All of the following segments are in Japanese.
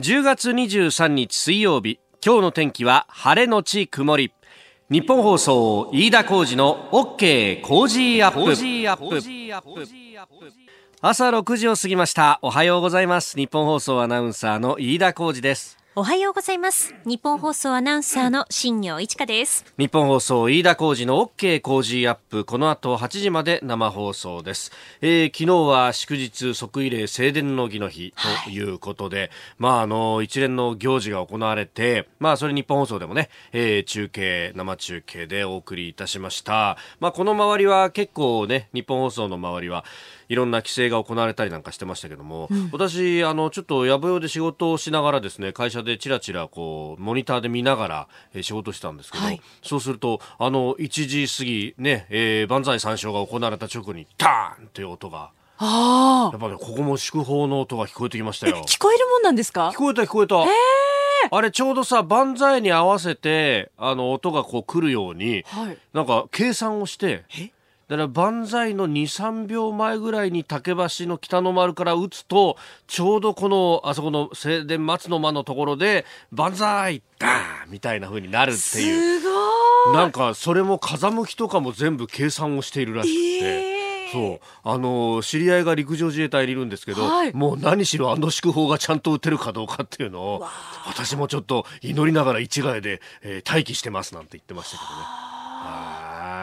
10月23日水曜日今日の天気は晴れのち曇り。日本放送飯田浩二の OK 工事アップ。朝6時を過ぎました。おはようございます。日本放送アナウンサーの飯田浩二ですおはようございます。日本放送アナウンサーの新業一華です。日本放送飯田浩二の OK 工事アップ。この後8時まで生放送です。えー、昨日は祝日即位礼正殿の儀の日ということで、はい、まああの一連の行事が行われて、まあそれ日本放送でもね、えー、中継生中継でお送りいたしました。まあこの周りは結構ね日本放送の周りはいろんな規制が行われたりなんかしてましたけども、うん、私あのちょっとやぶよで仕事をしながらですね会社でちらちらこうモニターで見ながら、えー、仕事したんですけど、はい、そうするとあの1時過ぎね、えー、万歳三唱が行われた直後にターンという音があやっぱねここも祝砲の音が聞こえてきましたよ聞こえるもんなんですか聞こえた聞こえたあれちょうどさ万歳に合わせてあの音がこう来るように、はい、なんか計算をしてえだから万歳の2、3秒前ぐらいに竹橋の北の丸から打つと、ちょうどこの、あそこの正殿松の間のところで、万歳ダーンみたいな風になるっていう。すごいなんか、それも風向きとかも全部計算をしているらしくて。えーそうあの知り合いが陸上自衛隊にいるんですけど、はい、もう何しろあの祝砲がちゃんと打てるかどうかっていうのを私もちょっと祈りながら一概で、えー、待機してますなんて言ってましたけどね。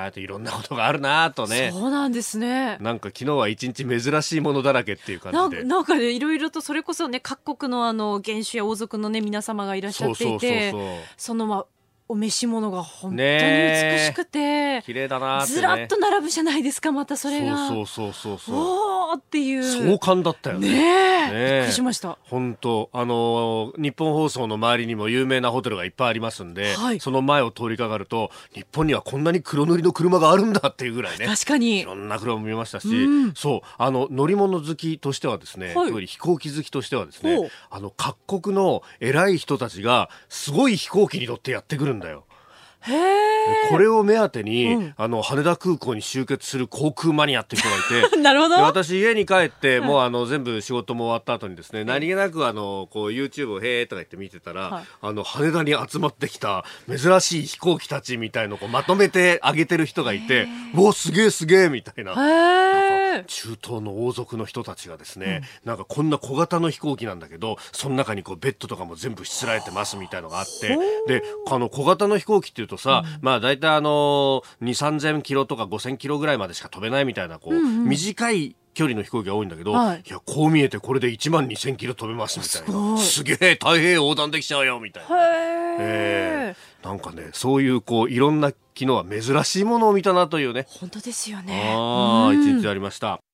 っていろんなことがあるなとね。そうなんですね。なんか昨日は一日珍しいものだらけっていう感じで。なんかねいろいろとそれこそね各国のあの元首や王族のね皆様がいらっしゃっていてそのまあお召し物が本当に美しくて、綺麗だな、ね、ずらっと並ぶじゃないですかまたそれが。そうそうそうそうおーっていう。壮観だったよね。ねびっくりしました。本当。あの日本放送の周りにも有名なホテルがいっぱいありますんで、はい、その前を通りかかると日本にはこんなに黒塗りの車があるんだっていうぐらいね。確かに。いろんな車も見ましたし、うん、そう。あの乗り物好きとしてはですね、はい、飛行機好きとしてはですねあの各国の偉い人たちがすごい飛行機に乗ってやってくるんだよこれを目当てに、うん、あの羽田空港に集結する航空マニアって人がいて なるほど。私家に帰って、もうあの全部仕事も終わった後にですね、何気なくあのこう YouTube をへーとか言って見てたら、はい、あの羽田に集まってきた珍しい飛行機たちみたいのをまとめてあげてる人がいておすげえすげえみたいな。中東の王族の人たちがですね、うん、なんかこんな小型の飛行機なんだけどその中にこうベッドとかも全部しつらえてますみたいのがあってであの小型の飛行機っていうとさ、うん、まあ大体あの2 3 0 0 0キロとか5 0 0 0キロぐらいまでしか飛べないみたいなこう、うんうん、短い距離の飛行機が多いんだけど、はい、いやこう見えてこれで1万2000キロ飛べますみたいな。すげえ太平洋横断できちゃうよみたいな。えー、なんかねそういうこういろんな昨日は珍しいものを見たなというね。本当ですよね。ああ一日ありました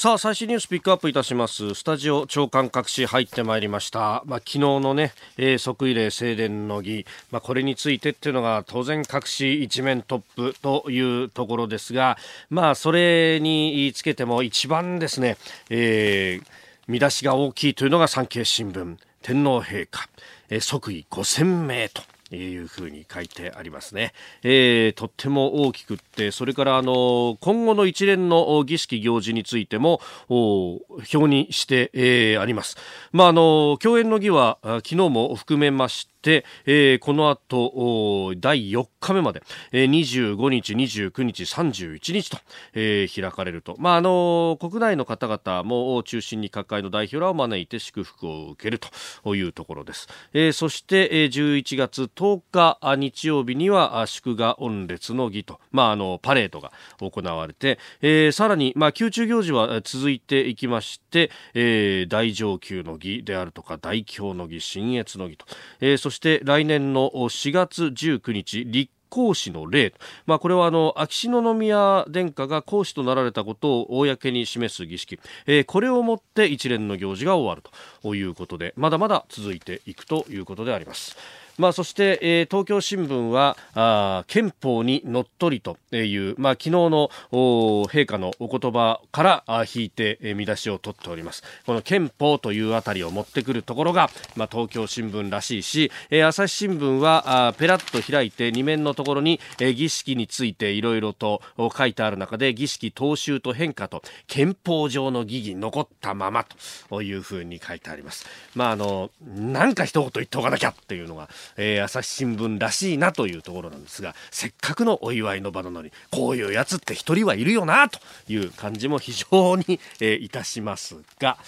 さあ最新ニュースピックアップいたします。スタジオ長官隠し入ってまいりました、まあ、昨日のね、えー、即位礼正殿の儀、まあ、これについてっていうのが当然隠し一面トップというところですがまあそれにつけても一番ですね、えー、見出しが大きいというのが産経新聞。天皇陛下、えー、即位5000名と。いうふうに書いてありますね、えー、とっても大きくってそれからあの今後の一連の儀式行事についても表にして、えー、あります、まあ、あの共演の儀は昨日も含めまして、えー、この後第4日目まで、えー、25日、29日、31日と、えー、開かれると、まあ、あの国内の方々も中心に各界の代表らを招いて祝福を受けるというところです、えー、そして、えー、11月10日日曜日には祝賀御列の儀と、まあ、あのパレードが行われて、えー、さらに、まあ、宮中行事は続いていきまして、えー、大上級の儀であるとか大凶の儀、新越の儀と、えー、そして来年の4月19日立皇嗣の礼、まあ、これはあの秋篠宮殿下が皇嗣となられたことを公に示す儀式、えー、これをもって一連の行事が終わるということでまだまだ続いていくということであります。まあ、そして、えー、東京新聞はあ憲法にのっとりという、まあ、昨日の陛下のお言葉からあ引いて、えー、見出しを取っておりますこの憲法というあたりを持ってくるところが、まあ、東京新聞らしいし、えー、朝日新聞はあペラッと開いて2面のところに、えー、儀式についていろいろと書いてある中で儀式踏襲と変化と憲法上の疑義残ったままというふうに書いてあります。まああのなんか一言言っておかなきゃっていうのが、えー、朝日新聞らしいなというところなんですがせっかくのお祝いの場なのにこういうやつって1人はいるよなという感じも非常に、えー、いたしますが、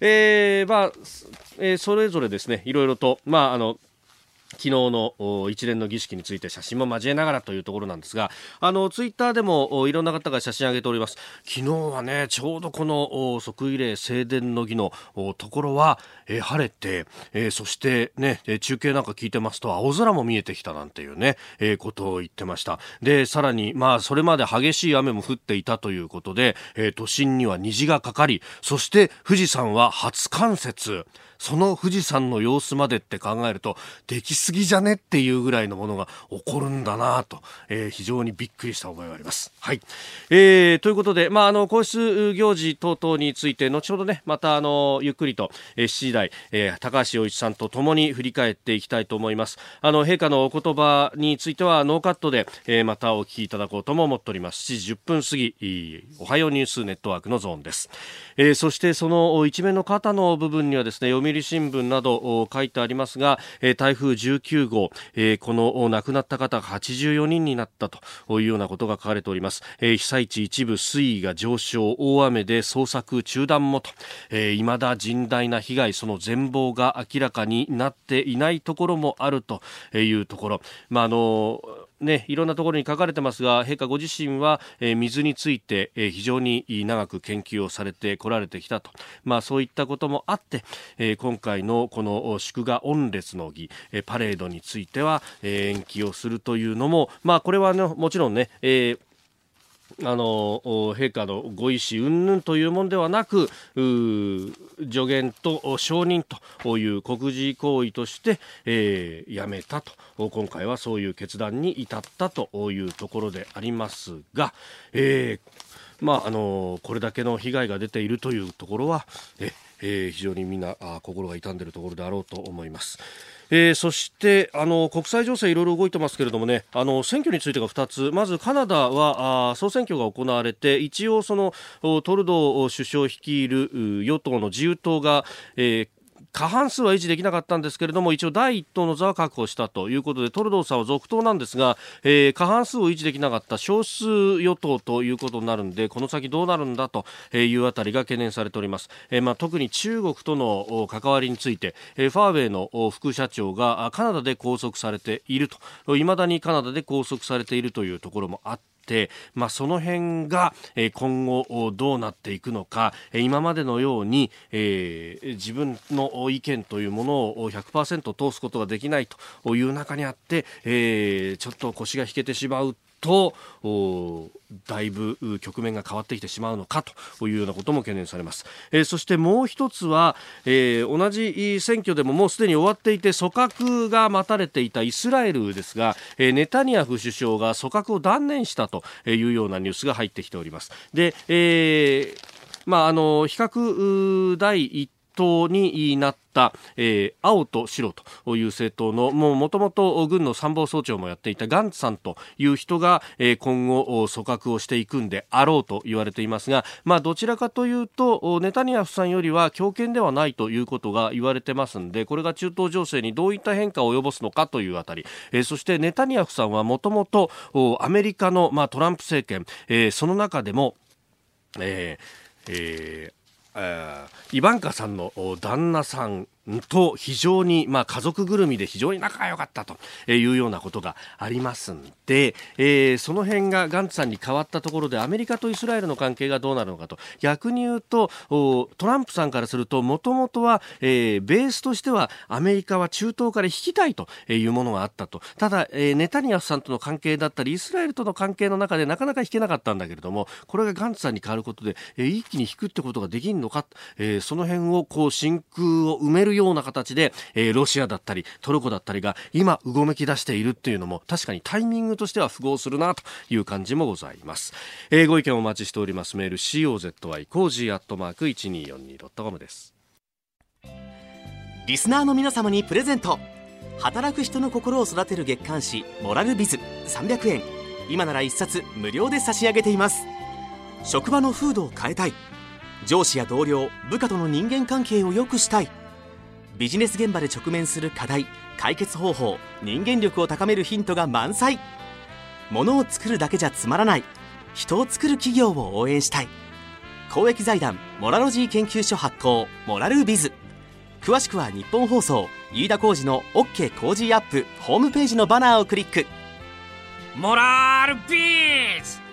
えー、まあ、えー、それぞれですねいろいろとまああの昨日の一連の儀式について写真も交えながらというところなんですがあのツイッターでもいろんな方が写真上げております。昨日はねちょうどこの即位礼正殿の儀のところは、え、晴れて、え、そしてね中継なんか聞いてますと青空も見えてきたなんていうね、え、ことを言ってました。でさらにまあそれまで激しい雨も降っていたということで、え、都心には虹がかかりそして富士山は初冠雪。その富士山の様子までって考えると、できすぎじゃねっていうぐらいのものが起こるんだなと、えー、非常にびっくりした覚えがあります。はい。えー、ということで、まあ、あの、皇室行事等々について、後ほどね、また、あの、ゆっくりと、えー、7時台、えー、高橋洋一さんと共に振り返っていきたいと思います。あの、陛下のお言葉については、ノーカットで、えー、またお聞きいただこうとも思っております。7時10分過ぎ、おはようニュースネットワークのゾーンです。えー、そして、その一面の肩の部分にはですね、読売新聞など書いてありますが、台風19号、この亡くなった方が84人になったというようなことが書かれております。被災地一部水位が上昇、大雨で捜索中断もと、未だ甚大な被害、その全貌が明らかになっていないところもあるというところ。まあ、あのね、いろんなところに書かれてますが陛下ご自身は、えー、水について、えー、非常に長く研究をされてこられてきたと、まあ、そういったこともあって、えー、今回のこの祝賀御列の儀、え、パレードについては、え、延期をするというのも、まあ、これは、ね、もちろんね、えーあの陛下のご意思云々というものではなく助言と承認という国事行為として、えー、やめたと。今回はそういう決断に至ったというところでありますが、えーまあ、あのこれだけの被害が出ているというところはえ、えー、非常にみんなあ心が痛んでいるところであろうと思います。えー、そしてあの国際情勢いろいろ動いてますけれどもねあの選挙についてが2つまずカナダはあ総選挙が行われて一応そのトルドー首相率いる与党の自由党が、えー、過半数は維持できなかったんですけれども一応第一党の座は確保したということでトルドーさんは続投なんですが、えー、過半数を維持できなかった少数与党ということになるんでこの先どうなるんだというあたりが懸念されております、えー、まあ、特に中国との関わりについて、えー、ファーウェイの副社長がカナダで拘束されていると。いまだにカナダで拘束されているというところもあって、まあ、その辺が今後どうなっていくのか今までのように、えー、自分の意見というものを100%通すことができないという中にあって、えー、ちょっと腰が引けてしまうとだいぶ局面が変わってきてしまうのかというようなことも懸念されます、えー、そしてもう一つは、えー、同じ選挙でももうすでに終わっていて組閣が待たれていたイスラエルですが、えー、ネタニヤフ首相が組閣を断念したというようなニュースが入ってきております。で、えーまあ、あの比較第一党になった、えー、青と白という政党のもともと軍の参謀総長もやっていたガンツさんという人が、えー、今後組閣をしていくんであろうと言われていますが、まあ、どちらかというとネタニヤフさんよりは強権ではないということが言われてますんでこれが中東情勢にどういった変化を及ぼすのかというあたり、えー、そしてネタニヤフさんはもともとアメリカの、まあ、トランプ政権、えー、その中でも、えーえーイバンカさんの旦那さんと非常に、まあ、家族ぐるみで非常に仲が良かったというようなことがありますんで、えー、その辺がガンツさんに変わったところでアメリカとイスラエルの関係がどうなるのかと。逆に言うとトランプさんからするともともとは、えー、ベースとしてはアメリカは中東から引きたいというものがあったと。ただ、えー、ネタニヤフさんとの関係だったりイスラエルとの関係の中でなかなか引けなかったんだけれどもこれがガンツさんに変わることで、えー、一気に引くってことができるのか、えー、その辺をこう真空を埋めるような形で、えー、ロシアだったりトルコだったりが今うごめき出しているっていうのも確かにタイミングとしては符合するなという感じもございます、えー、ご意見お待ちしております。メール COZY コージーアットマーク 1242.com です。リスナーの皆様にプレゼント。働く人の心を育てる月刊誌「モラルビズ」300円今なら1冊無料で差し上げています。職場の風土を変えたい。上司や同僚部下との人間関係を良くしたい。ビジネス現場で直面する課題解決方法人間力を高めるヒントが満載。ものを作るだけじゃつまらない。人を作る企業を応援したい。公益財団モラロジー研究所発行モラルビズ。詳しくは日本放送飯田浩司の OK 工事アップホームページのバナーをクリック。モラルビズ！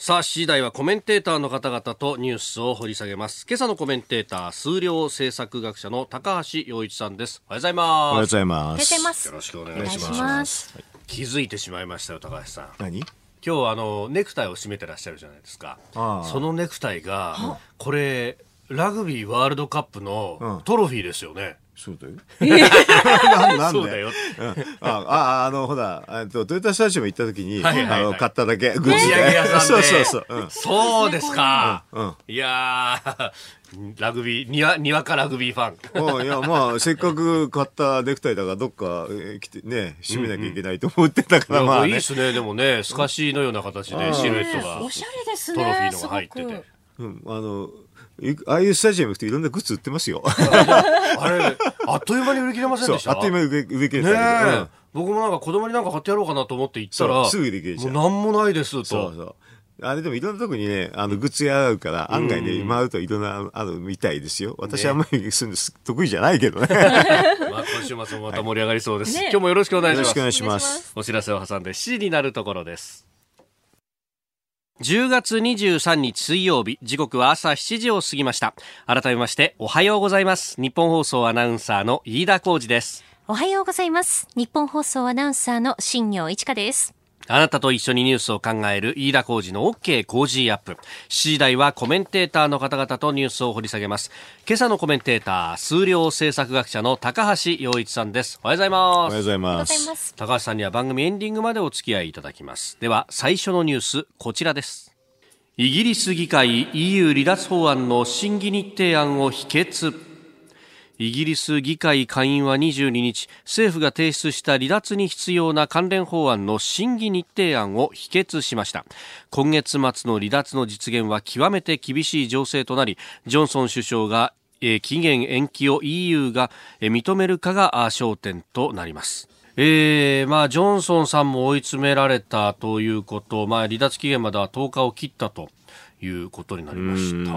さあ、7時台はコメンテーターの方々とニュースを掘り下げます。今朝のコメンテーター、数量政策学者の高橋洋一さんです。おはようございます。おはようございます。よろしくお願いします。ます気づいてしまいましたよ、高橋さん。何？今日あのネクタイを締めてらっしゃるじゃないですか。そのネクタイがこれラグビーワールドカップのトロフィーですよね。そうだよ。なんで？そうだよ。あ、あ、あの、ほら、えっと、トヨタスタジアム行った時に、あの、買っただけ、グッズそうそうそう。そうですか。いやラグビー、にわ、にわかラグビーファン。いや、まあ、せっかく買ったネクタイだから、どっか、え来て、ね、締めなきゃいけないと思ってたから、まあ、いいですね、でもね、透かしのような形で、シルエットが。おしゃれですね。トロフィーのが入ってて。うん、あの、ああいうスタジアム行くといろんなグッズ売ってますよ。あれ、あっという間に売り切れませんでした？あっという間に売り切れたね、うん、僕もなんか子供になんか買ってやろうかなと思って行ったら、すぐ売り切れちゃう。もうなんもないですと。そうそう。あれでもいろんなとこにね、あの、グッズ屋あるから、案外ね、回るといろんな、あるみたいですよ。私はあんまりするの得意じゃないけどね。まあ、今週末もまた盛り上がりそうです。今日もよろしくお願いします。よろしくお願いします。お知らせを挟んで7時になるところです。10月23日水曜日時刻は朝7時を過ぎました。改めましておはようございます。日本放送アナウンサーの飯田浩二です。おはようございます。日本放送アナウンサーの新業一華です。あなたと一緒にニュースを考える飯田浩二の OK 工事アップ。7時台はコメンテーターの方々とニュースを掘り下げます。今朝のコメンテーター、数量政策学者の高橋洋一さんです。おはようございます。おはようございます。高橋さんには番組エンディングまでお付き合いいただきます。では、最初のニュース、こちらです。イギリス議会 EU 離脱法案の審議日程案を否決。イギリス議会下院は22日、政府が提出した離脱に必要な関連法案の審議日程案を否決しました。今月末の離脱の実現は極めて厳しい情勢となり、ジョンソン首相が期限延期を EU が認めるかが焦点となります。えー、まあ、ジョンソンさんも追い詰められたということ、まあ、離脱期限までは10日を切ったと。いうことになりました。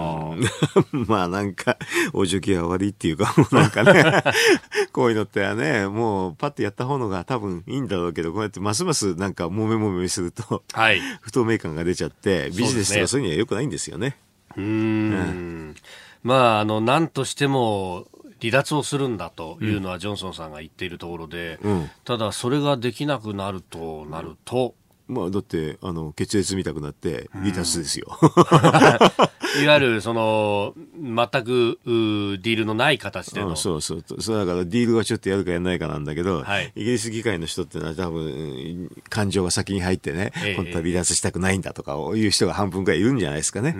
まあなんか、お受験は悪いっていうか、なんかね、こういうのってはね、もうパッとやった方のが多分いいんだろうけど、こうやってますますなんかもめもめすると、はい、不透明感が出ちゃって、ビジネスとかそういうには良くないんですよね。う、ね、ん、まあ、あの、なんとしても、離脱をするんだというのはジョンソンさんが言っているところで、うん、ただそれができなくなるとなると、まあ、だって、あの、血液見たくなって、離脱ですよ。いわゆる、その、全く、ディールのない形での、うん、そうそう。そうだから、ディールはちょっとやるかやらないかなんだけど、はい、イギリス議会の人ってのは多分、感情が先に入ってね、えー、本当は離脱したくないんだとか、いう人が半分くらいいるんじゃないですかね。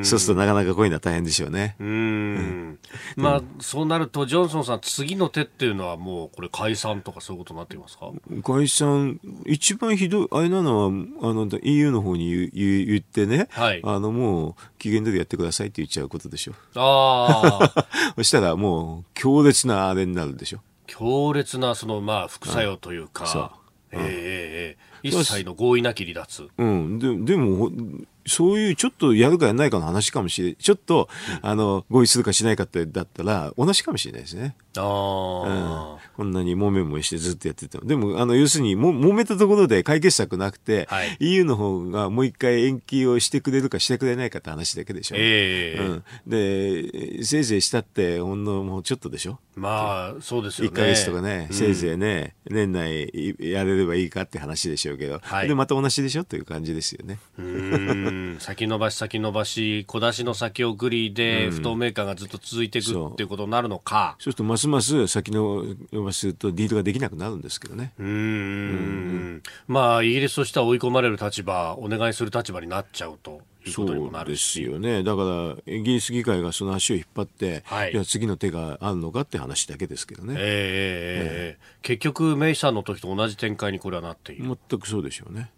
うそうするとなかなかこういうのは大変でしょうね。うん。まあ、そうなると、ジョンソンさん、次の手っていうのはもう、これ解散とかそういうことになっていますか？解散、一番ひどい、あれなの？は、あの、EU の方に言言言ってね、はい、あの、もう、期限通りやってくださいって言っちゃうことでしょ。ああ。そしたらもう、強烈なあれになるでしょ。強烈な、その、まあ、副作用というか、そう。ええええ一切の合意なき離脱。うん。ででも、そういうちょっとやるかやらないかの話かもしれない。ちょっと、うん、あの、合意するかしないかってだったら、同じかもしれないですね。ああ、うん、こんなにもめもめしてずっとやってても。でも、あの、要するに、も、揉めたところで解決策なくて、はい、EU の方がもう一回延期をしてくれるかしてくれないかって話だけでしょ。ええー、うん。で、せいぜいしたって、ほんのもうちょっとでしょ。まあ、そうですよね。1ヶ月とかね、せいぜいね、年内やれればいいかって話でしょうょうけど、はい、でまた同じでしょ？という感じですよね。うん先延ばし先延ばし小出しの先送りで不透明感がずっと続いていくっていうことになるのか。そうするとますます先延ばしするとディールができなくなるんですけどね。うんうんまあイギリスとしては追い込まれる立場お願いする立場になっちゃうと。そうですよね。だからイギリス議会がその足を引っ張って、はい、いや次の手があるのかって話だけですけどね、えー、えー、結局メイさんの時と同じ展開にこれはなっている全くそうでしょうね。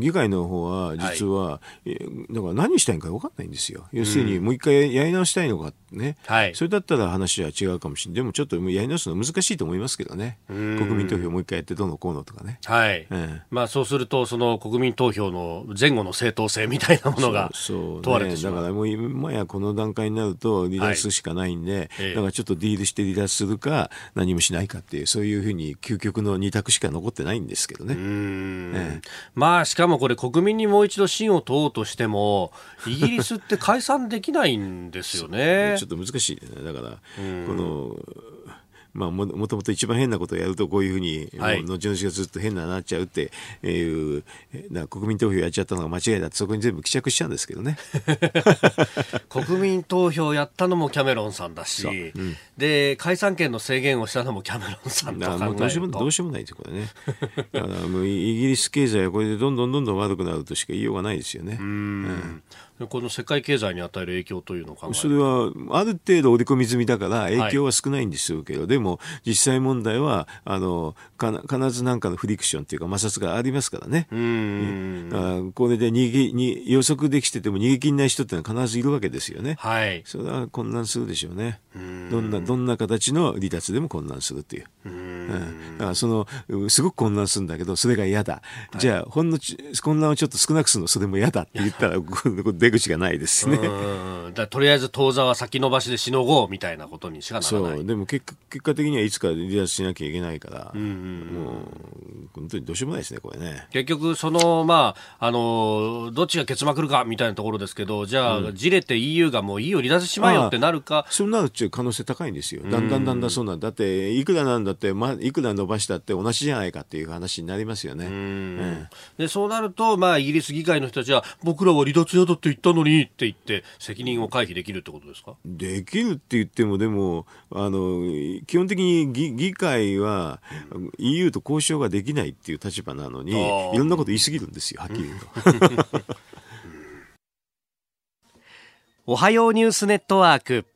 議会の方は実は、はい、だから何したいのか分かんないんですよ。要するにもう一回やり直したいのかね、はい、それだったら話は違うかもしれない。でもちょっとやり直すの難しいと思いますけどね。国民投票もう一回やってどうのこうのとかね。はい。うん、まあそうするとその国民投票の前後の正当性みたいなものが問われてしまう。そう、ね、だからもう今やこの段階になると離脱しかないんで、はい、だからちょっとディールして離脱するか何もしないかっていうそういうふうに究極の二択しか残ってないんですけどね。ええまあ、しかもこれ国民にもう一度信を問おうとしても、イギリスって解散できないんですよね。ちょっと難しいね。だから、この、まあも、もともと一番変なことをやるとこういうふうに、はい、後々がずっと変ななっちゃうっていう、な国民投票やっちゃったのが間違いだってそこに全部帰着しちゃうんですけどね。国民投票やったのもキャメロンさんだし、うん、で解散権の制限をしたのもキャメロンさんともうどうしようもどうしようもないですこれね。だからもうイギリス経済はこれでどんどんどんどん悪くなるとしか言いようがないですよね。うん、この世界経済に与える影響というのをそれはある程度織り込み済みだから影響は少ないんですけど、はい、でも実際問題はあの必ず何かのフリクションというか摩擦がありますからね。うん。これで逃げに予測できてても逃げ切れない人ってのは必ずいるわけですよね。はい、それは混乱するでしょうね。どんなどんな形の離脱でも混乱するという。うん、だからそのすごく混乱するんだけどそれが嫌だ、はい、じゃあほんの混乱をちょっと少なくするのそれも嫌だって言ったら 出口がないですね。だとりあえず当座は先延ばしでしのごうみたいなことにしかならない。そう。でも結果結果的にはいつか離脱しなきゃいけないから、うんうん、もう本当にどうしようもないですねこれね。結局そのまああのどっちが結膜るかみたいなところですけどじゃあ、うん、じれて EU がもう EU を離脱しまえよってなるか。そうなるっていう可能性高いんですよ。だんだんだんだんそうなんだっていくらなんだって、まあ、いくら伸ばしたって同じじゃないかっていう話になりますよね、うん、でそうなると、まあ、イギリス議会の人たちは僕らは離脱嫌だって言ったのにって言って責任を回避できるってことですか？できるって言ってもでもあの基本的に議議会は EU と交渉ができないっていう立場なのにいろんなこと言い過ぎるんですよはっきり言うと。おはようニュースネットワーク。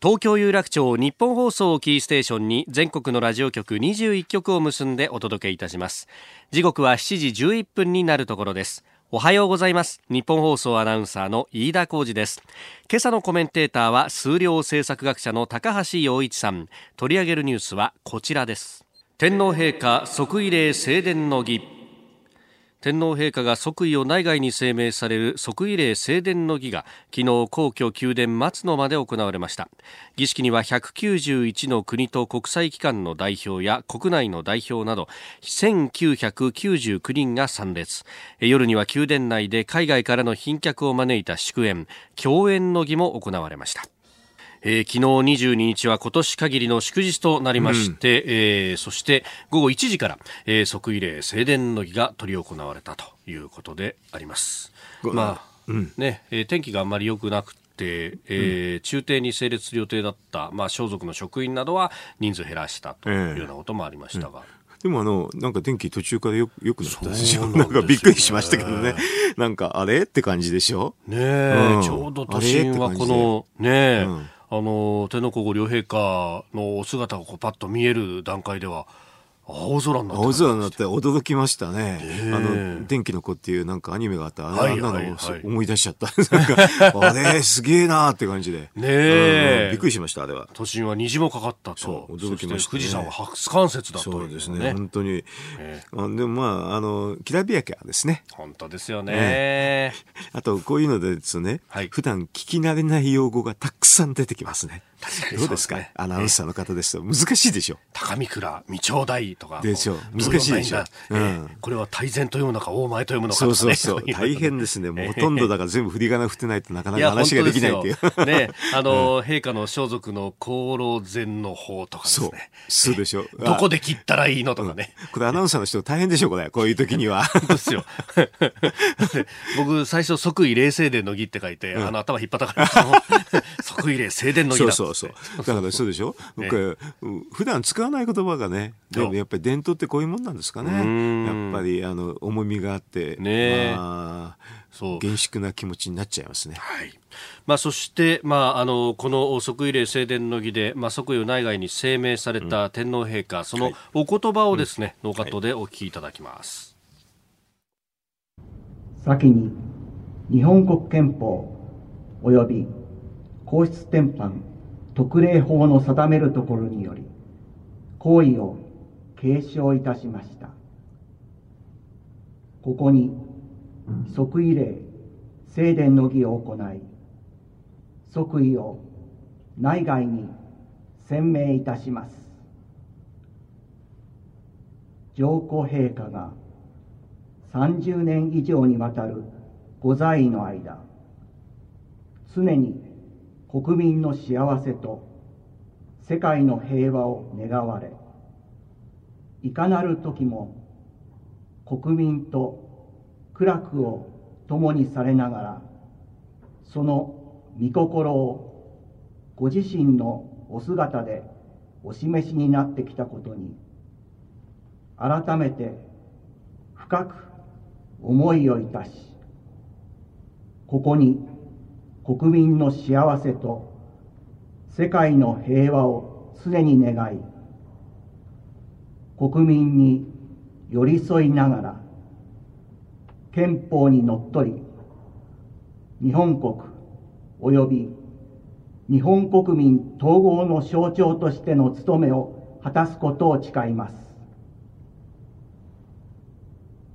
東京有楽町日本放送キーステーションに全国のラジオ局21局を結んでお届けいたします。時刻は7時11分になるところですおはようございます。日本放送アナウンサーの飯田浩二です。今朝のコメンテーターは数量政策学者の高橋洋一さん。取り上げるニュースはこちらです。天皇陛下即位礼正殿の儀。天皇陛下が即位を内外に声明される即位礼正殿の儀が昨日皇居宮殿松の間で行われました。儀式には191の国と国際機関の代表や国内の代表など1999人が参列。夜には宮殿内で海外からの賓客を招いた祝宴共演の儀も行われました。えー、昨日22日は今年限りの祝日となりまして、うん、えー、そして午後1時から、えー、即位礼正殿の儀が執り行われたということであります。まあ、うん、ね、えー、天気があんまり良くなくて、えー、中帝に整列する予定だった、まあ、装束の職員などは人数減らしたというようなこともありましたが。えーうん。でもあの、なんか天気途中からよよくなったですよ。なんかびっくりしましたけどね。なんかあれ？って感じでしょ？ねえ、うん、ちょうど都心はこの、ねえ、うんあの天皇皇后両陛下のお姿がこうパッと見える段階では青空になって青空になって驚きましたね。あの、電気の子っていうなんかアニメがあった。あんなの思い出しちゃった。なんか、あれ、すげえなーって感じで。ねえ、びっくりしました、あれは。都心は虹もかかったと。そう、驚きました、富士山は初冠雪だとそうですね、本当に。あでもまあ、あの、きらびやかですね。本当ですよね。あと、こういうのでですね、普段聞き慣れない用語がたくさん出てきますね。確かにどうですか、アナウンサーの方ですと難しいでしょ。高見倉、未長大、いとか。でしょう。難しいでしょ。うん、これは大前と読むのか、大前と読むのか、ね、そうそうそう。大変ですね。もうほとんどだから全部振り仮名振ってないとなかなか話ができないっていう。ね、あの、うん、陛下の装束の功労前の方とかですね。そう。でしょ。どこで切ったらいいのとかね。これアナウンサーの人大変でしょ、これ。こういう時には。ですよ。僕、最初、即位冷静伝の儀って書いて、あの、頭引っ張ったから、即位冷静伝の儀だ。そうそうそう。だからそうでしょ？僕、普段使わない言葉がね、でもやっぱり伝統ってこういうもんなんですかね。やっぱり、あの、重みがあって、ねまあ、そう。厳粛な気持ちになっちゃいますね。はい。まあ、そして、まあ、あのこの即位礼正殿の儀で、まあ、即位を内外に声明された天皇陛下、うん、そのお言葉をですね、はい、ノーカットでお聞きいただきます。先に日本国憲法及び皇室典範特例法の定めるところにより行為を継承いたしました。ここに即位礼正殿の儀を行い即位を内外に宣明いたします。上皇陛下が30年以上にわたるご在位の間常に国民の幸せと世界の平和を願われいかなる時も国民と苦楽を共にされながらその御心をご自身のお姿でお示しになってきたことに改めて深く思いをいたしここに国民の幸せと世界の平和を常に願い国民に寄り添いながら憲法にのっとり日本国及び日本国民統合の象徴としての務めを果たすことを誓います。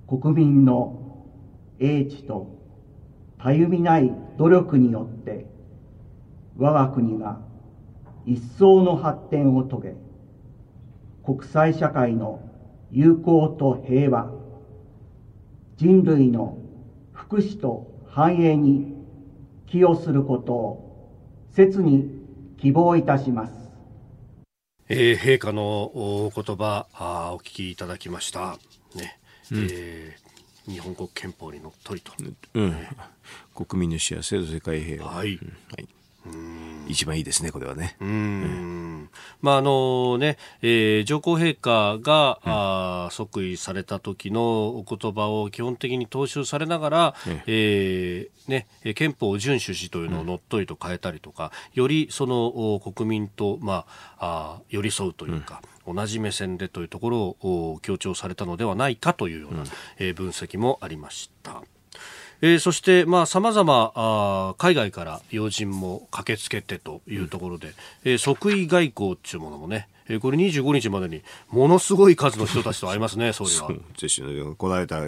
国民の英知とたゆみない努力によって我が国が一層の発展を遂げ国際社会の友好と平和人類の福祉と繁栄に寄与することを切に希望いたします。えー、陛下のお言葉あお聞きいただきました。ね、うん、えー、日本国憲法にのっとりと、うん、国民の幸せと世界平和、はい、うん、はい一番いいですね、これはね。うん。まあ、あのね、えー、上皇陛下が、うん、あ即位された時のお言葉を基本的に踏襲されながら、ええー、ね、憲法を遵守しというのをのっとりと変えたりとか、うん、よりその国民と、まあ、あ寄り添うというか、うん、同じ目線でというところを強調されたのではないかというような、うん、えー、分析もありました。えー、そして、まあ、様々、海外から要人も駆けつけてというところで、うん、えー、即位外交っていうものもね、えー、これ25日までにものすごい数の人たちと会いますね、総理は。ぜひ、来られた、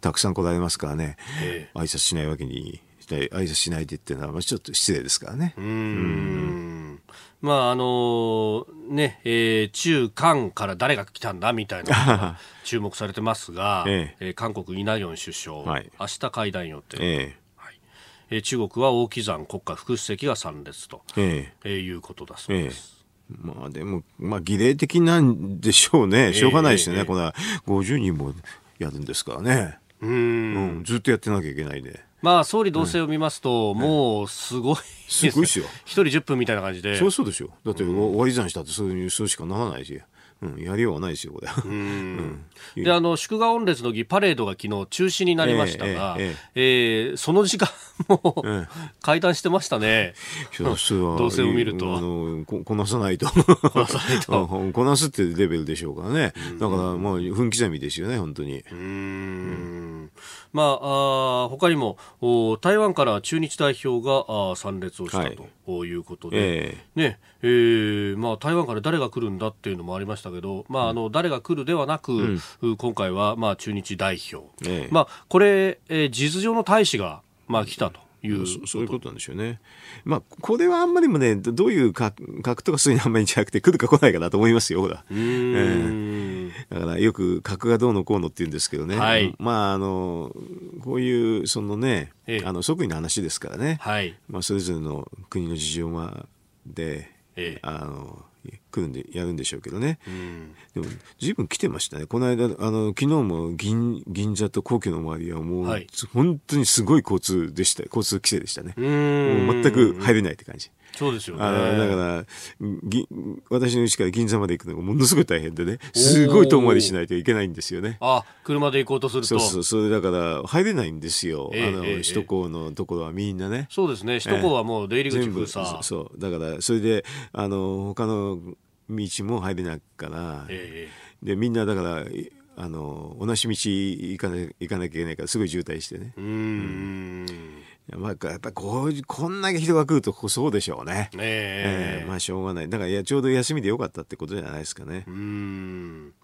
たくさん来られますからね、えー、挨拶しないわけに、挨拶しないでっていうのは、ちょっと失礼ですからね。うんうんまああのねえー、中韓から誰が来たんだみたいな 注目されてますが、ええ。ー、韓国イ・ナギョン首相、はい、明日会談予定、ええ。ー、中国は王岐山国家副主席が参列と、えー、えー、いうことだそうです。えー、まあでも、まあ儀礼的なんでしょうね。しょうがないですよね。えー、この50人もやるんですからね。うんうん、ずっとやってなきゃいけないで。まあ、総理同棲を見ますと、うん、もうすごいすごいですよ。一人10分みたいな感じで。そうそうですよ。だって、終わり算したってそういう数しかならないし。うん、やりようはないですよ、これ。うん、で、あの、祝賀御列の儀、パレードが昨日中止になりましたが、えー、えー、えー、その時間も、会談してましたね。どうせを見ると。あのこ、こなさないと。こなさないと。こなすってレベルでしょうからね。だから、まあ、分刻みですよね、本当に。うん。まあ、あ他にもお、台湾から中日代表があ参列をしたとい。うことで、はい、え。ー、ね、えー、まあ、台湾から誰が来るんだっていうのもありましたけど、まあ、あの、誰が来るではなく、うん、今回は、まあ、中日代表。えー、まあ、これ、えー、事実上の大使が、まあ、来たと。いうそういうことなんでしょうね。まあ、これはあんまりもね、どういう格格とかそういうのあんまりじゃなくて、来るか来ないかなと思いますよ、ほら。えー、だからよく格がどうのこうのって言うんですけどね。はい、まあ、あの、こういう、そのね、ええ、あの即位の話ですからね。はい、まあ、それぞれの国の事情は、で、ええ、あの、来るんでやるんでしょうけどね、うん、でも随分来てましたね。この間あの昨日も銀銀座と皇居の周りはもう、はい、本当にすごい交通でした交通規制でしたね。もう全く入れないって感じ。そうですよね。あの、だから、ぎ私の家から銀座まで行くのがものすごい大変でね、すごい遠回りしないといけないんですよね。あ、車で行こうとすると。そうそう、それだから入れないんですよ。えー、あの、えー、首都高のところはみんなね。そうですね、首都高はもう出入り口封鎖、えー、そう、だから、それで、あの、他の道も入れないから、えー、で、みんなだから、あの同じ道行かな行かなきゃいけないからすごい渋滞してね。うんうんまあ、やっぱりこうこんだけ人が来るとそうでしょうね。えー、えー、まあしょうがない。だからいやちょうど休みでよかったってことじゃないですかね。うん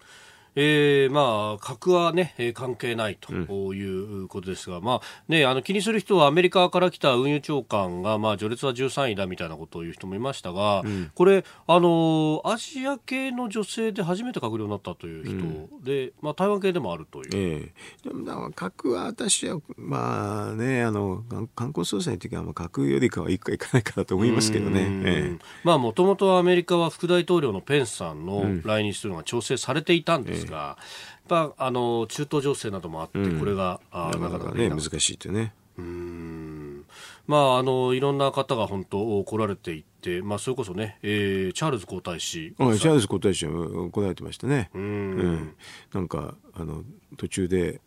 えー、まあ、核はね、関係ないということですが、うん、まあ、ね、あの、気にする人はアメリカから来た運輸長官が、まあ、序列は13位だみたいなことを言う人もいましたが、うん、これ、あの、アジア系の女性で初めて閣僚になったという人で、うん、まあ、台湾系でもあるという。ええ。ー、でも、核は私は、まあね、あの、観光総裁の時は、まあ、核よりかは行くか行かないかだと思いますけどね。えー、まあ、もともとアメリカは副大統領のペンスさんの来日するのが調整されていたんですですが、やっぱあの中東情勢などもあって、これが、うん、なかなかね難しいってね。うん。まあ、あのいろんな方が本当来られていて、まあ、それこそね、えー、チャールズ皇太子チャールズ皇太子は来られてましたね。うん、なんかあの途中で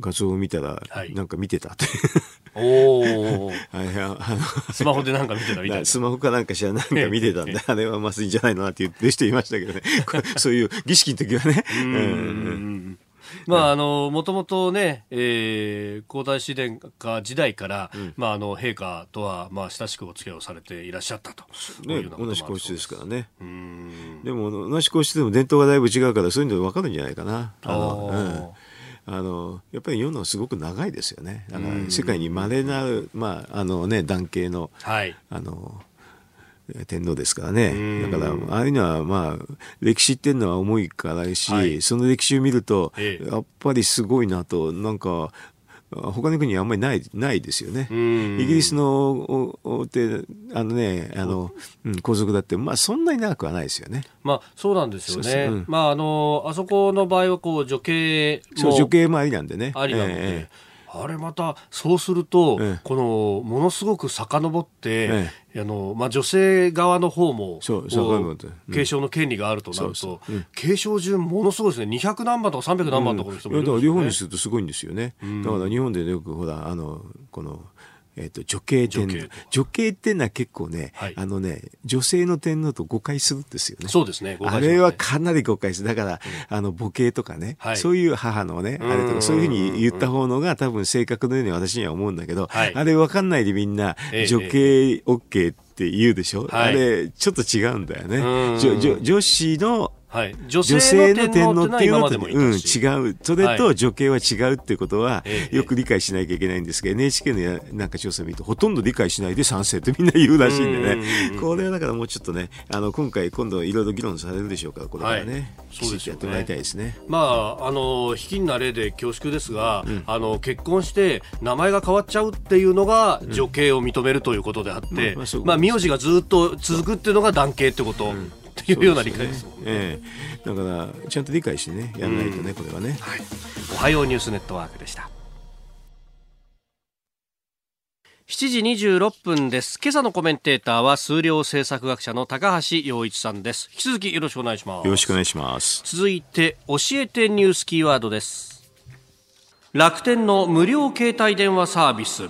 画像を見たら、はい、なんか見てたって。おお スマホでなんか見てたみたいな。スマホかなんかしらなんか見てたんであれはまずいんじゃないのなって言ってる人いましたけどね。そういう儀式の時はね。うんまあ、あの、もともとね、えー、皇太子殿下時代から、うん、まあ、あの、陛下とは、まあ、親しくお付き合いをされていらっしゃったと。ね、同じ皇室ですからね。でも、同じ皇室でも伝統がだいぶ違うから、そういうの分かるんじゃないかな。あの、うんあのやっぱり世のすごく長いですよね。あの世界に稀な、まああのね、男系の,、はい、あの天皇ですからね。だから、ああいうのは、まあ、歴史っていうのは重いからし、はい、その歴史を見ると、やっぱりすごいなと、なんか、他の国はあんまりないないですよね。イギリスのおってあのねあの、うん、皇族だってまあそんなに長くはないですよね。まあそうなんですよね。うん、まああのあそこの場合はこう女系も女系もありなんでね。ありなので。えーあれまたそうすると、ええ、このものすごく遡って、え、あのまあ、女性側の方も継承の権利があるとなると、継承順ものすごいですね。200何番とか300何番とかの人もいるんですよ、ね、だから両方にするとすごいんですよね、うん、だから日本でよくほらあのこのえっ、ー、と、女系天皇。女系。ってのは結構ね、はい、あのね、女性の天皇と誤解するんですよね。そうですね。ね。あれはかなり誤解する。だから、うん、あの、母系とかね、はい、そういう母のね、あれとか、そういうふうに言った方のが多分正確のように私には思うんだけど、はい、あれ分かんないでみんな、女系 OK って言うでしょ、ええ、あれ、ちょっと違うんだよね。女子のはい、女性の天皇っていうのは、うん、違う。それと女系は違うっていうことは、よく理解しなきゃいけないんですが、NHK のなんか調査を見ると、ほとんど理解しないで賛成ってみんな言うらしいんでね。これはだからもうちょっとね、あの、今回、今度いろいろ議論されるでしょうから、これからね、はい、そうですやってもらいたいですね。まあ、あの、卑近な例で恐縮ですが、うん、あの、結婚して名前が変わっちゃうっていうのが、女系を認めるということであって、うん、まあ、名字がずっと続くっていうのが男系ってこと。うんっていうような理解ですもんね。ええだからちゃんと理解してねやらないとね、これはね、はい。おはようニュースネットワークでした。7時26分です。今朝のコメンテーターは数量政策学者の高橋洋一さんです。引き続きよろしくお願いします。よろしくお願いします。続いて教えてニュースキーワードです。楽天の無料携帯電話サービス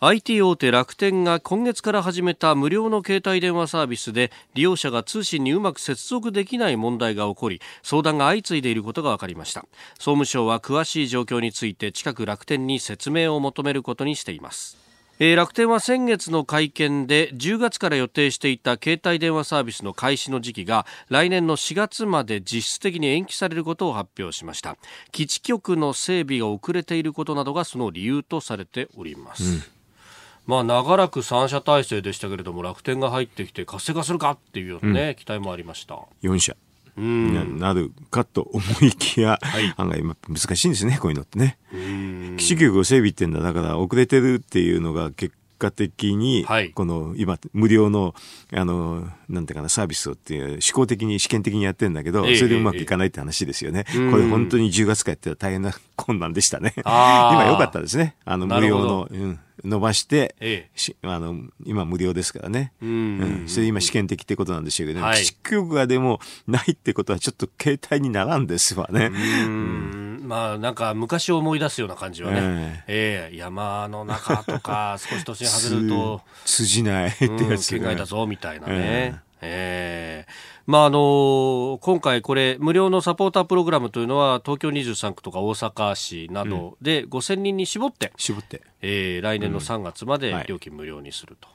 IT 大手楽天が今月から始めた無料の携帯電話サービスで利用者が通信にうまく接続できない問題が起こり相談が相次いでいることが分かりました。総務省は詳しい状況について近く楽天に説明を求めることにしています、楽天は先月の会見で10月から予定していた携帯電話サービスの開始の時期が来年の4月まで実質的に延期されることを発表しました。基地局の整備が遅れていることなどがその理由とされております、うんまあ、長らく三社体制でしたけれども楽天が入ってきて活性化するかっていうようなね、うん、期待もありました。4社なるかと思いきや、はい、案外難しいんですねこういうのってね。基地局を整備ってんだ。だから遅れてるっていうのが結果的に、はい、この今無料のあのなんていうかなサービスをっていう試行的に試験的にやってるんだけど、それでうまくいかないって話ですよね、これ本当に10月からやってたら大変な困難でしたね。今良かったですね。あの無料の、うん、伸ばして、ええ、あの今無料ですからね、うん、うん、それ今試験的ってことなんでしょうけど、ね、基地局がでもないってことはちょっと携帯にならんですわね。うんまあなんか昔を思い出すような感じはね、ええ。えー、山の中とか 少し年外れると通じないってやつ、ね、うん、だぞみたいなね。えーえーまああの今回、これ無料のサポータープログラムというのは東京23区とか大阪市などで5000人に絞って,、絞って、えー、来年の3月まで料金無料にすると。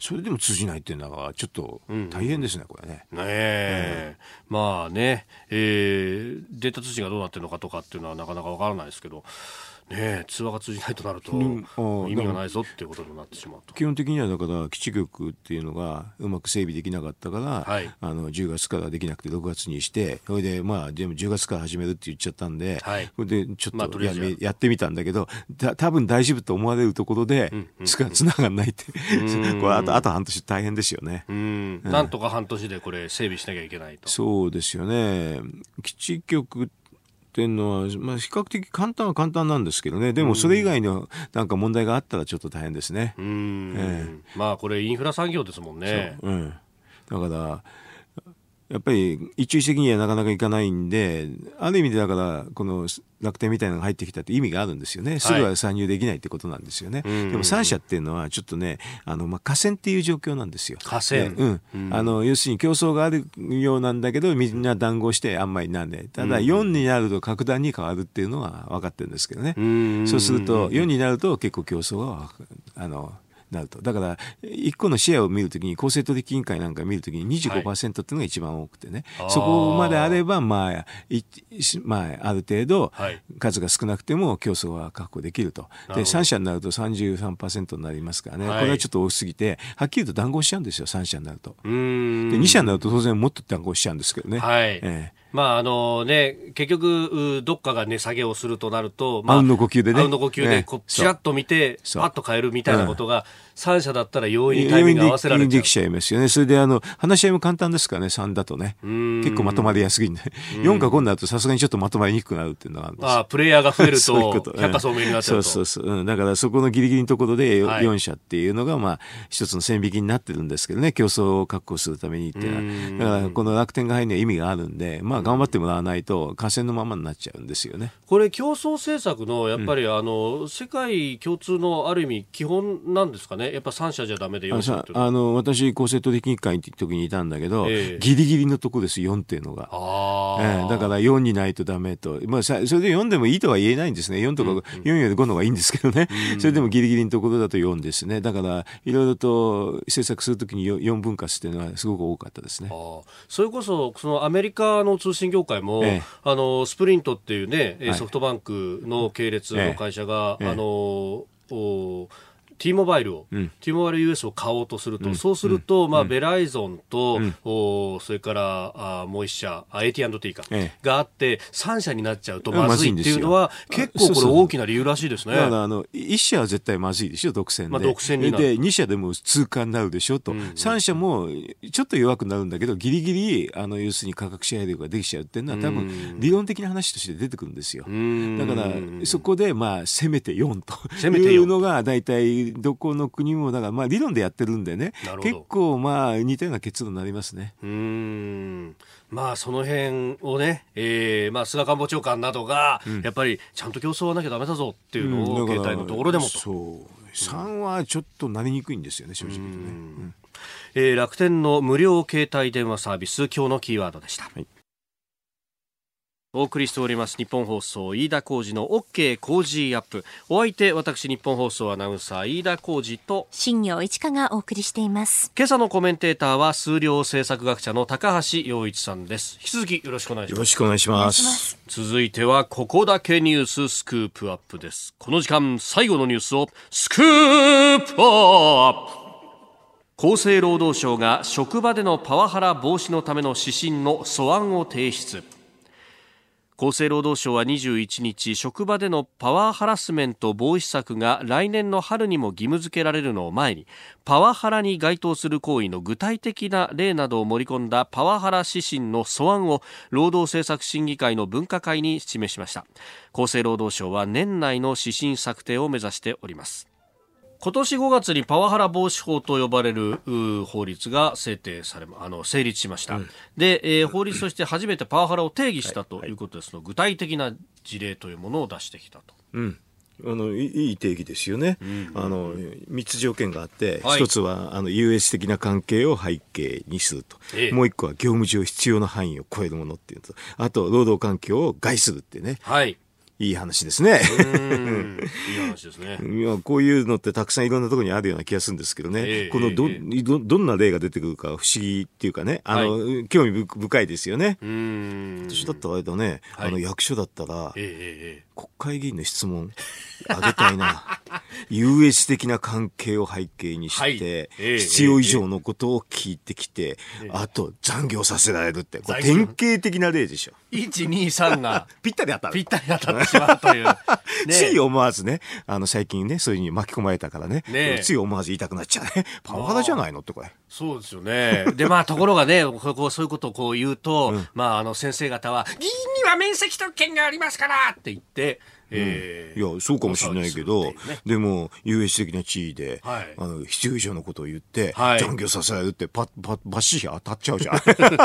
それでも通じないっていうのはちょっと大変ですね、うん、これね。ねえ、うん、まあね、えー、データ通信がどうなってるのかとかっていうのはなかなかわからないですけど。ね、通話が通じないとなると、意味がないぞっていうことになってしまうと。基本的にはだから基地局っていうのがうまく整備できなかったから、はい、あの10月からできなくて6月にしてそれでまあでも10月から始めるって言っちゃったんで、はい、それでちょっとや,、まあ、やってみたんだけどた多分大丈夫と思われるところで、うんうん、つながんないって。これあとあと半年大変ですよね、うん、なんとか半年でこれ整備しなきゃいけないと。そうですよね。基地局っていうのは、まあ、比較的簡単は簡単なんですけどね、でもそれ以外のなんか問題があったらちょっと大変ですね。うん、ええ、まあこれインフラ産業ですもんね。う。うん、だからやっぱり一朝一夕にはなかなかいかないんで、ある意味でだから、この楽天みたいなのが入ってきたって意味があるんですよね。すぐは参入できないってことなんですよね。はい、でも3社っていうのはちょっとね、あの、まあ、河川っていう状況なんですよ。河川うん。うん、あの、要するに競争があるようなんだけど、みんな談合してあんまりなんで、ただ4になると格段に変わるっていうのは分かってるんですけどね。うそうすると、4になると結構競争が、あの、なると。だから、1個のシェアを見るときに、公正取引委員会なんか見るときに25%っていうのが一番多くてね、はい、そこまであれば、まあ、まあ、ある程度、数が少なくても競争は確保できると。で、3社になると33%になりますからね、はい、これはちょっと多すぎて、はっきりと談合しちゃうんですよ、3社になると。で、2社になると当然もっと談合しちゃうんですけどね。はい。えーまああのね、結局、どっかが値下げをするとなると、まあ、あうんの呼吸でね。あうんの呼吸で、こちらっと見て、パッと変えるみたいなことが、3社だったら容易にタイミング合わせられち。できちゃいますよね。それで、あの、話し合いも簡単ですからね、3だとね。結構まとまりやすいんで。4か5になるとさすがにちょっとまとまりにくくなるっていうのがあるんですああ、プレイヤーが増えると、百科聡明になっちゃうと。そうそうそう。うん、だからそこのギリギリのところで4社っていうのが、まあ、一つの線引きになってるんですけどね、競争を確保するためにっていうのは。だから、この楽天が入るには意味があるんで、まあ、頑張ってもらわないと、河川のままになっちゃうんですよね。これ、競争政策の、やっぱり、あの、世界共通のある意味、基本なんですかね？やっぱ3社じゃダメで4社あの、私、公正取引委員会って時にいたんだけど、えー、ギリギリのとこです、4っていうのが。えー、だから4にないとダメと。まあ、それで4でもいいとは言えないんですね。4とか、4より5の方がいいんですけどね。それでもギリギリのところだと4ですね。だから、いろいろと政策するときに 4, 4分割っていうのはすごく多かったですね。それこそ、そのアメリカの通信業界も、えー、あの、スプリントっていうね、ソフトバンクの系列の会社が、えー、あの、お T モバイルを、うん、T モバイル US を買おうとすると、うん、そうすると、うん、まあ、ベライゾンと、おそれからあもう一社、AT&T か、ええ、があって、3社になっちゃうとまずいっていうのは、結構これ大きな理由らしいですね。だからあの、1社は絶対まずいでしょ、独占で。まあ、独占にで、2社でも通過になるでしょと、うんうん、3社もちょっと弱くなるんだけど、ぎりぎり、あの、要するに価格支配力ができちゃうっていうのは、多分、理論的な話として出てくるんですよ。だから、そこで、まあ、せめて4というのが、大体、どこの国もだからまあ理論でやってるんでね結構まあ似たような結論になりますね。うんまあその辺をね、えー、まあ菅官房長官などが、やっぱりちゃんと競争はなきゃだめだぞっていうのを、携帯のところでもと。そう3はちょっとなりにくいんですよね正直言うとね。うんえー、楽天の無料携帯電話サービス今日のキーワードでした。はいお送りしております日本放送飯田浩二の OK 工事アップ。お相手私日本放送アナウンサー飯田浩二と新業一華がお送りしています。今朝のコメンテーターは数量政策学者の高橋洋一さんです。引き続きよろしくお願いします。よろしくお願いします。続いてはここだけニューススクープアップです。この時間最後のニュースをスクープアップ。厚生労働省が職場でのパワハラ防止のための指針の素案を提出厚生労働省は21日職場でのパワーハラスメント防止策が来年の春にも義務付けられるのを前にパワハラに該当する行為の具体的な例などを盛り込んだパワハラ指針の素案を労働政策審議会の分科会に示しました。厚生労働省は年内の指針策定を目指しております。今年5月にパワハラ防止法と呼ばれる法律が制定されあの成立しました、うん、で、えー、法律として初めてパワハラを定義したとい。うことです。の、はいはい、具体的な事例というものを出してきたと。うん。あのいい定義ですよね、うん、あの3つ条件があって、はい、1つはあの優越的な関係を背景にすると、ええ、もう1個は業務上必要な範囲を超えるものっていうとあと労働環境を害するってね、はい、いい話ですね。いい話ですね。いや、こういうのってたくさんいろんなところにあるような気がするんですけどね。えー、このど、えー、ど、どんな例が出てくるか不思議っていうかね、あの、はい、興味深いですよね。私だったらあれだね、はい、あの役所だったら、えー、国会議員の質問あげたいな。優越的な関係を背景にして、はい、必要以上のことを聞いてきて、あと残業させられるって、これ典型的な例でしょ。1、2、3が ぴったり当たる。ぴったり当たってしまうという。ね、つい思わずね、あの最近ね、そういうに巻き込まれたからね、ねつい思わず言いたくなっちゃうね。パワハラじゃないのってこれ。そうですよね。で、まあところがね、こうそういうことをこう言うと、うん、まああの先生方は、議員には面積特権がありますからって言って、it えー、いやそうかもしれないけど、ね、でも優越的な地位で、はい、あの必要以上のことを言って、はい、残業させられるってパッパッバッシリ当たっちゃうじゃん。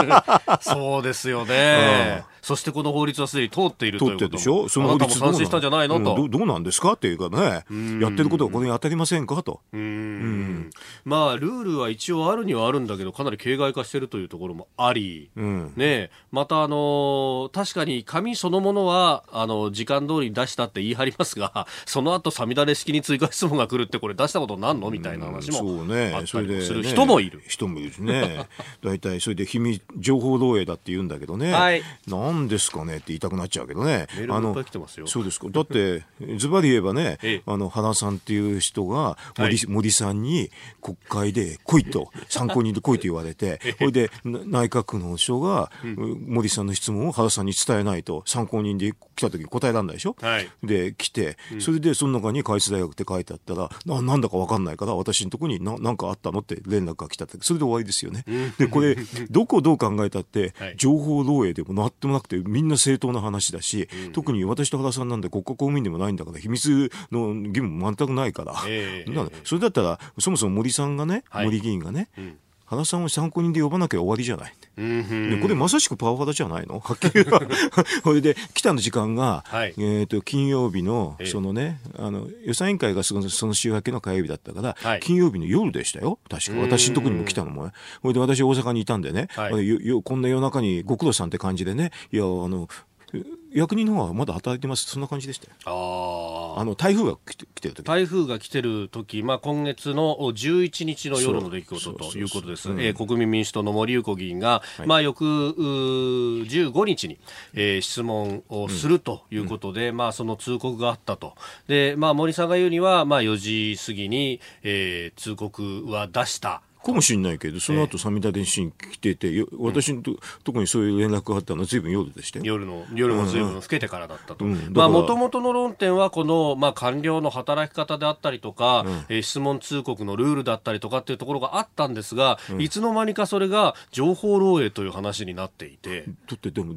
そうですよね、うん、そしてこの法律はすでに通っているということでしょ？その法律賛成したんじゃないの？と、うん、どどうなんですか？っていうかね。やってることがこれに当たりませんか？と。うん。まあルールは一応あるにはあるんだけどかなり形骸化してるというところもあり、うん、ねまたあの確かに紙そのものはあの時間通りに出してしたって言い張りますが、その後さみだれ式に追加質問が来るって、これ出したことなんの？みたいな話もあったりする人もいる。人もいるしね。大体、それで秘密、情報漏洩だって言うんだけどね。はい。なんですかねって言いたくなっちゃうけどね。あの、そうですか。だって、ズバリ言えばね、あの、原さんっていう人が森、はい、森さんに国会で来いと、参考人で来いと言われて、それで内閣の人が森さんの質問を原さんに伝えないと、参考人で来た時に答えられないでしょ？はい。で来て、それでその中に海津大学って書いてあったら、ななんだか分かんないから、私のとこにななんかあったのって連絡が来たって、それで終わりですよね。で、これ、どこをどう考えたって、情報漏洩でもなってもなくて、みんな正当な話だし、特に私と原さんなんで国家公務員でもないんだから、秘密の義務も全くないから、えー、それだったら、そもそも森さんがね、森議員がね、原さんを参考人で呼ばなきゃ終わりじゃない。でこれまさしくパワハラじゃないの？はっきりこれ で来たの時間が、はい、えーと、金曜日のそのねあの予算委員会がそのその週明けの火曜日だったから、はい、金曜日の夜でしたよ。確か。私のとこにも来たのもこれで私大阪にいたんでね、はい、こんな夜中にご苦労さんって感じでね。いやあの役人の方はまだ働いてます。そんな感じでしたよ。ああの台風が来て来てる時。台風が来てる時、まあ、今月の11日の夜の出来事ということです、えー、国民民主党の森裕子議員が、はい、まあ、翌15日に、えー、質問をするということで、うん、まあ、その通告があったと。で、まあ、森さんが言うには、まあ、4時過ぎに、えー、通告は出したかもしれないけど、その後、三田電信来てて、私のと、とこにそういう連絡があったのはずいぶん夜でしたよ。夜の、夜もずいぶん老けてからだったと。まあ、もともとの論点は、この、まあ、官僚の働き方であったりとか、うん、えー、質問通告のルールだったりとかっていうところがあったんですが、うん、いつの間にかそれが情報漏洩という話になっていて。だって、でも、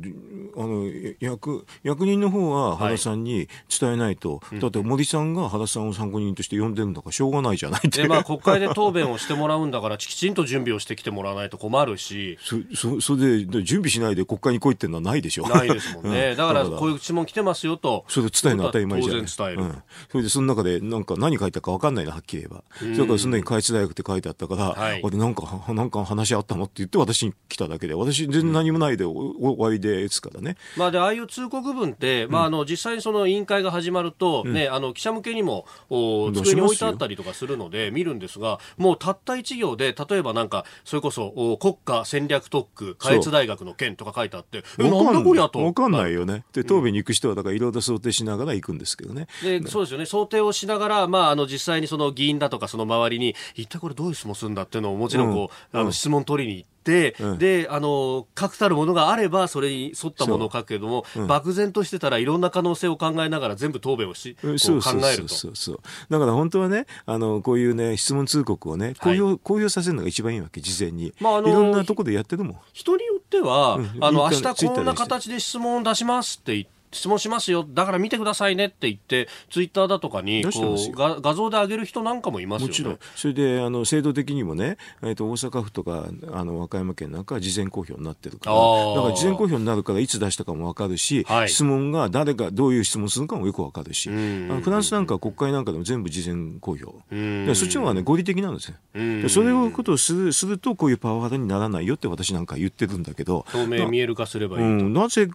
あの、役、役人の方は原さんに伝えないと、はい、だって森さんが原さんを参考人として呼んでるんだからしょうがないじゃないって。で、まあ、国会で答弁をしてもらうんだからきちんと準備をしてきてもらわないと困るし。そそそれで準備しないで国会に来いっていうのはないでしょ。ないですもんね、うん、だからこういう質問来てますよと。それ伝えるの当たり前じゃない。当然伝える、うん、それでその中でなんか何書いたか分かんないなはっきり言えば、うん、それからその時に開発大学って書いてあったから、はい、俺なんかなんか話あったのって言って私に来ただけで私全然何もないで終わりですからね、まあでああいう通告文って、まああの実際にその委員会が始まるとね、あの記者向けにもお机に置いてあったりとかするので見るんですがもうたった一行で例えばなんかそれこそお国家戦略特区下越大学の件とか書いてあってえなんだこりゃと分かんないよね。で答弁に行く人はだからいろいろ想定しながら行くんですけどね。でそうですよね。想定をしながら、まあ、あの実際にその議員だとかその周りに一体これどういう質問するんだっていうのをもちろんこう、うん、あの質問取りに行って、うん、であの確たるものがあればそれに沿ったものを書くけども、う。ん、漠然としてたらいろんな可能性を考えながら全部答弁をし、うん、そう考えるとそうそう。だから本当はねあのこういうね質問通告をね公表はい、公表させるのが一番いいわけ事前に、まあ、あのいろんなところでやってるもん。人によっては、あの明日こんな形で質問を出しますって言って質問しますよ。だから見てくださいねって言ってツイッターだとかにこう画画像で上げる人なんかもいますよね。もちろん。それであの制度的にもね、えー、と大阪府とかあの和歌山県なんかは事前公表になってるからだから事前公表になるからいつ出したかも分かるし、はい、質問が誰がどういう質問するかもよく分かるしフランスなんかは国会なんかでも全部事前公表。でそっちの方がね合理的なんですよ。でそれをことをするするとこういうパワハラにならないよって私なんか言ってるんだけど透明見える化すればいいと、うん、なぜか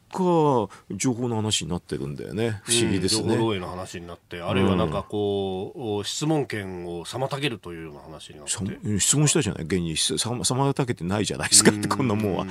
情報の話になってるんだよね。不思議ですね、情報漏洩の話になってあるいはなんかこう、質問権を妨げるというような話になって。質問したじゃない？現に妨げてないじゃないですかってこんなもんは。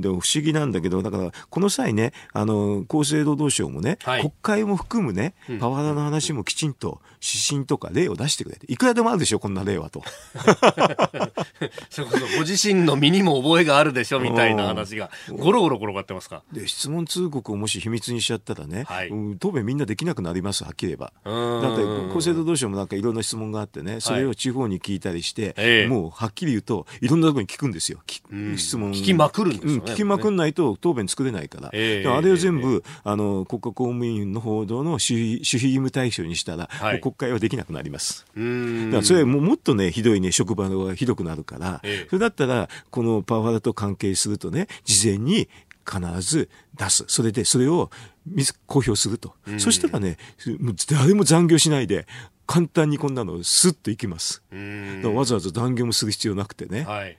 でも不思議なんだけどだからこの際ねあの厚生労働省もね、はい、国会も含むねパワハラの話もきちんと指針とか例を出してくれて。いくらでもあるでしょこんな例はと。そこそご自身の身にも覚えがあるでしょみたいな話が。ゴロゴロ転がってますか？で質問通告をもし秘密にしちゃったらね、はい、答弁みんなできなくなりますはっきり言えば。だって厚生労働省もなんかいろんな質問があってねそれを地方に聞いたりして、はい、もうはっきり言うといろんなところに聞くんですよ。質問。聞きまくるんですよ、ね、聞きまくんないと答弁作れないから、えー、あれを全部、あの国家公務員の報道の守秘守秘義務対象にしたら、はい、国会はできなくなりますだからそれももっとねひどいね職場がひどくなるから、えー、それだったらこのパワハラと関係するとね事前に必ず出す。それで、それを公表すると。うん、そしたらね、誰も残業しないで、簡単にこんなのスッといきます。わざわざ残業もする必要なくてね。はい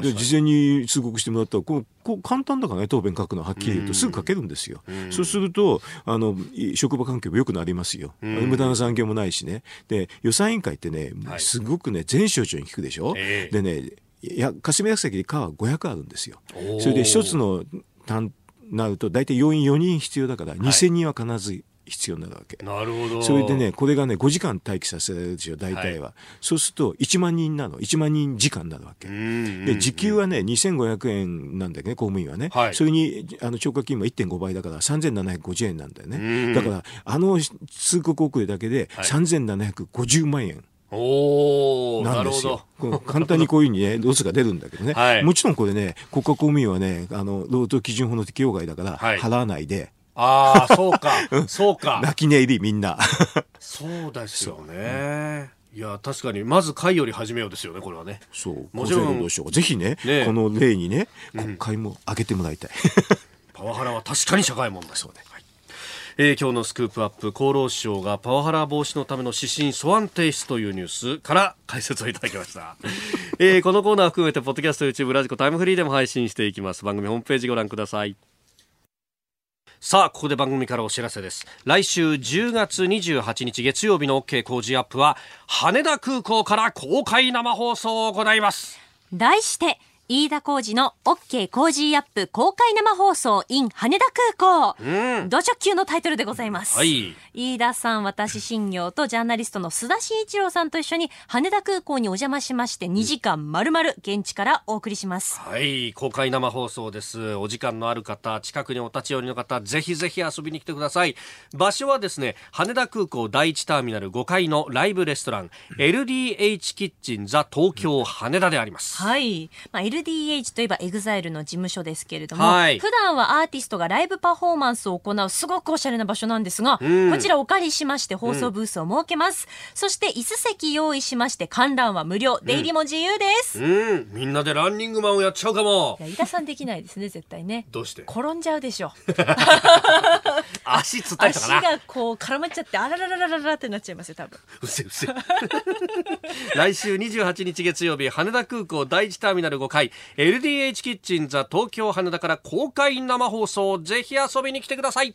で事前に通告してもらったらこうこう簡単だからね答弁書くのはっきり言うとすぐ書けるんですよ。そうするとあの職場環境も良くなりますよ。無駄な残業もないしね。で予算委員会ってねすごくね全省庁に聞くでしょ？えー、でねや霞が関で課は500あるんですよ。それで一つの単なると大体要員4人必要だから2000人は必ず必要になるわけ、なるほど。それでねこれがね5時間待機させられるでしょ大体は、はい、そうすると1万人なの。1万人時間になるわけ。で時給はね2500円なんだけどね公務員はね、はい、それにあの超過勤務は1.5倍だから3750円なんだよね。だからあの通告遅れだけで3750万円、おなんですよ。簡単にこういうふうにね、ロスが出るんだけどね。はい、もちろんこれね、国家公務員はね、あの、労働基準法の適用外だから、払わないで。ああ、そうか、そうか。泣き寝入り、みんな。そうですよね。いや確かに。まず会より始めようですよねこれはね。そう。もちろん。ぜひね、ね、この例にね国会も上げてもらいたい、うん、パワハラは確かに社会問題。そうね。えー、今日のスクープアップ厚労省がパワハラ防止のための指針素案提出というニュースから解説をいただきました、えー、このコーナー含めてポッドキャスト YouTube ラジコタイムフリーでも配信していきます。番組ホームページご覧くださいさあ、ここで番組からお知らせです。来週10月28日月曜日の OK 工事アップは、羽田空港から公開生放送を行います。題して、飯田浩二の OK 工事アップ公開生放送 in 羽田空港。うん。土直球のタイトルでございます。はい。飯田さん、私、新業とジャーナリストの須田慎一郎さんと一緒に羽田空港にお邪魔しまして2時間丸々現地からお送りします。はい。公開生放送です。お時間のある方、近くにお立ち寄りの方、ぜひぜひ遊びに来てください。場所はですね、羽田空港第一ターミナル5階のライブレストラン、LDH キッチンザ東京羽田であります。はい。まあ LDH といえば EXILE の事務所ですけれども、はい、普段はアーティストがライブパフォーマンスを行うすごくおしゃれな場所なんですが、うん、こちらお借りしまして放送ブースを設けます。うん、そして椅子席用意しまして観覧は無料、出入りも自由です。うん、みんなでランニングマンをやっちゃうかも。いや、井田さんできないですね、絶対ね。どうして？転んじゃうでしょ。足つったりとかな。足がこう絡まっちゃって、あららららららってなっちゃいますよ、多分。うせうせ。来週28日月曜日、羽田空港第一ターミナル5階、LDH キッチンザ東京羽田から公開生放送、ぜひ遊びに来てください。